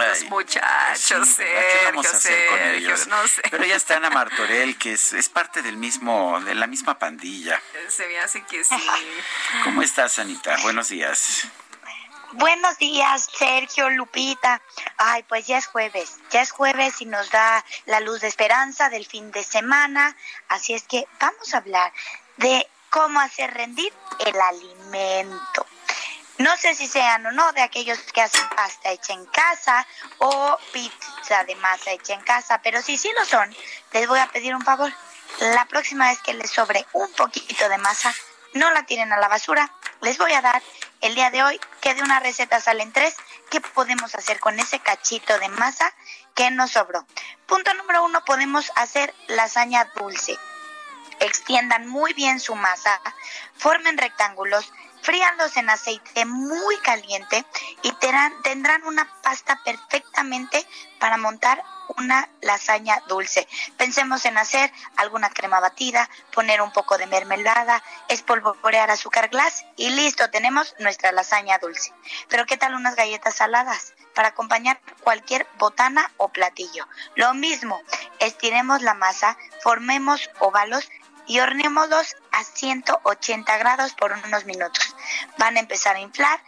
Ay, muchachos, sí, ¿verdad? ¿Qué Sergio, vamos a hacer con Sergio, ellos? no sé. Pero ya está Ana Martorell, que es, es parte del mismo, de la misma pandilla. Se me hace que sí. ¿Cómo estás, Anita? Buenos días. Buenos días, Sergio, Lupita. Ay, pues ya es jueves, ya es jueves y nos da la luz de esperanza del fin de semana. Así es que vamos a hablar de cómo hacer rendir el alimento. No sé si sean o no de aquellos que hacen pasta hecha en casa o pizza de masa hecha en casa, pero si sí lo son, les voy a pedir un favor. La próxima vez que les sobre un poquito de masa, no la tiren a la basura. Les voy a dar el día de hoy que de una receta salen tres. ¿Qué podemos hacer con ese cachito de masa que nos sobró? Punto número uno, podemos hacer lasaña dulce. Extiendan muy bien su masa, formen rectángulos, fríanlos en aceite muy caliente y tendrán una pasta perfectamente para montar una lasaña dulce. Pensemos en hacer alguna crema batida, poner un poco de mermelada, espolvorear azúcar glass y listo, tenemos nuestra lasaña dulce. Pero ¿qué tal unas galletas saladas? Para acompañar cualquier botana o platillo. Lo mismo, estiremos la masa, formemos óvalos y horneémoslos a 180 grados por unos minutos. Van a empezar a inflar,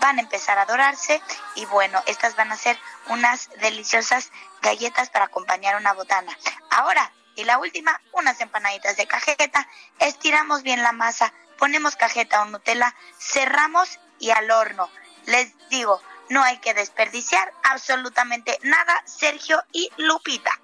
van a empezar a dorarse y bueno, estas van a ser unas deliciosas galletas para acompañar una botana. Ahora, y la última, unas empanaditas de cajeta. Estiramos bien la masa, ponemos cajeta o Nutella, cerramos y al horno. Les digo, no hay que desperdiciar absolutamente nada, Sergio y Lupita.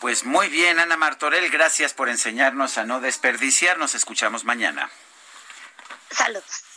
Pues muy bien, Ana Martorell, gracias por enseñarnos a no desperdiciar. Nos escuchamos mañana. Saludos.